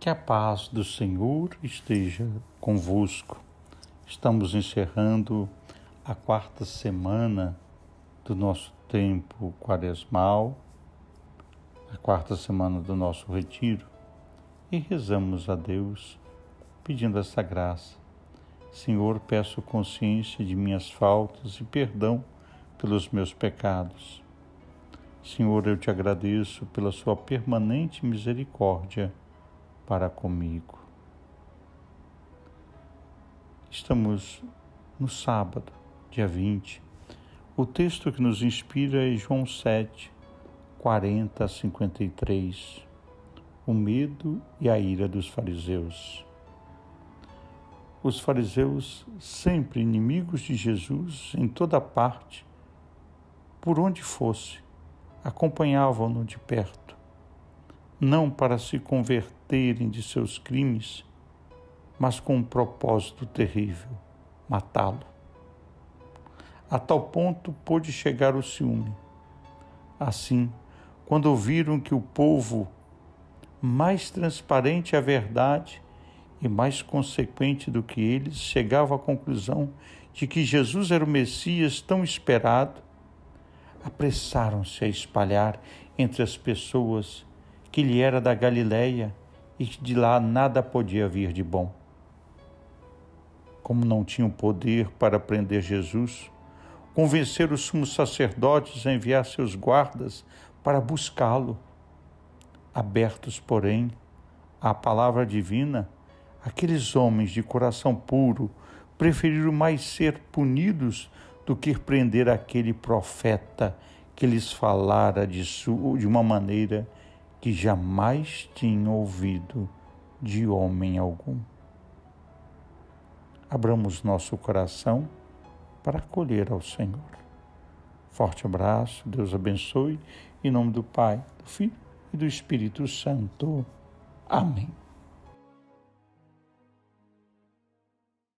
Que a paz do Senhor esteja convosco. Estamos encerrando a quarta semana do nosso tempo quaresmal, a quarta semana do nosso retiro, e rezamos a Deus pedindo essa graça. Senhor, peço consciência de minhas faltas e perdão pelos meus pecados. Senhor, eu te agradeço pela sua permanente misericórdia para comigo. Estamos no sábado, dia 20. O texto que nos inspira é João 7, 40 a 53. O medo e a ira dos fariseus. Os fariseus, sempre inimigos de Jesus em toda parte, por onde fosse, acompanhavam-no de perto não para se converterem de seus crimes, mas com um propósito terrível: matá-lo. A tal ponto pôde chegar o ciúme. Assim, quando ouviram que o povo, mais transparente à verdade e mais consequente do que eles, chegava à conclusão de que Jesus era o Messias tão esperado, apressaram-se a espalhar entre as pessoas que ele era da Galiléia e que de lá nada podia vir de bom. Como não tinham poder para prender Jesus, convenceram os sumos sacerdotes a enviar seus guardas para buscá-lo. Abertos, porém, à palavra divina, aqueles homens de coração puro preferiram mais ser punidos do que prender aquele profeta que lhes falara de, de uma maneira que jamais tinha ouvido de homem algum. Abramos nosso coração para acolher ao Senhor. Forte abraço, Deus abençoe, em nome do Pai, do Filho e do Espírito Santo. Amém.